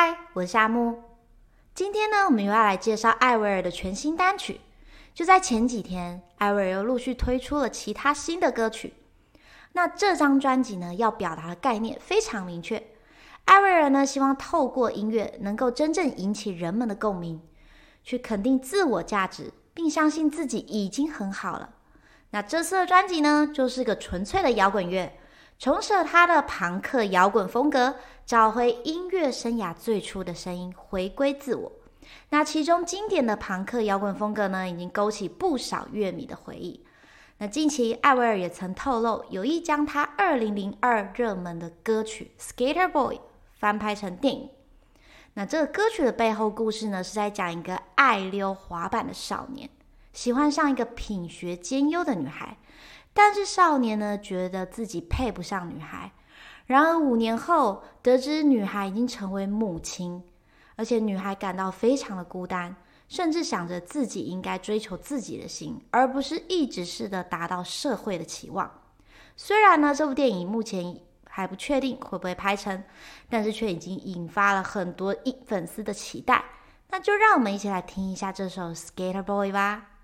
嗨我是夏木。今天呢，我们又要来介绍艾薇儿的全新单曲。就在前几天，艾薇儿又陆续推出了其他新的歌曲。那这张专辑呢，要表达的概念非常明确。艾薇儿呢，希望透过音乐能够真正引起人们的共鸣，去肯定自我价值，并相信自己已经很好了。那这次的专辑呢，就是个纯粹的摇滚乐。重舍他的朋克摇滚风格，找回音乐生涯最初的声音，回归自我。那其中经典的朋克摇滚风格呢，已经勾起不少乐迷的回忆。那近期艾薇儿也曾透露，有意将他2002热门的歌曲《Skater Boy》翻拍成电影。那这个歌曲的背后故事呢，是在讲一个爱溜滑板的少年，喜欢上一个品学兼优的女孩。但是少年呢，觉得自己配不上女孩。然而五年后，得知女孩已经成为母亲，而且女孩感到非常的孤单，甚至想着自己应该追求自己的心，而不是一直试着达到社会的期望。虽然呢，这部电影目前还不确定会不会拍成，但是却已经引发了很多粉丝的期待。那就让我们一起来听一下这首《Skater Boy》吧。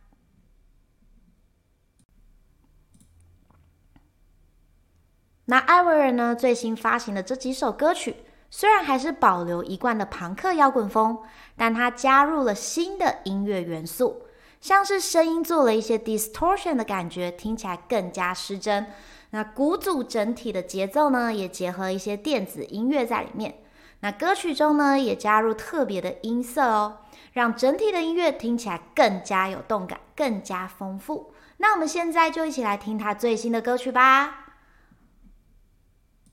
那艾薇儿呢，最新发行的这几首歌曲，虽然还是保留一贯的朋克摇滚风，但它加入了新的音乐元素，像是声音做了一些 distortion 的感觉，听起来更加失真。那鼓组整体的节奏呢，也结合一些电子音乐在里面。那歌曲中呢，也加入特别的音色哦，让整体的音乐听起来更加有动感，更加丰富。那我们现在就一起来听他最新的歌曲吧。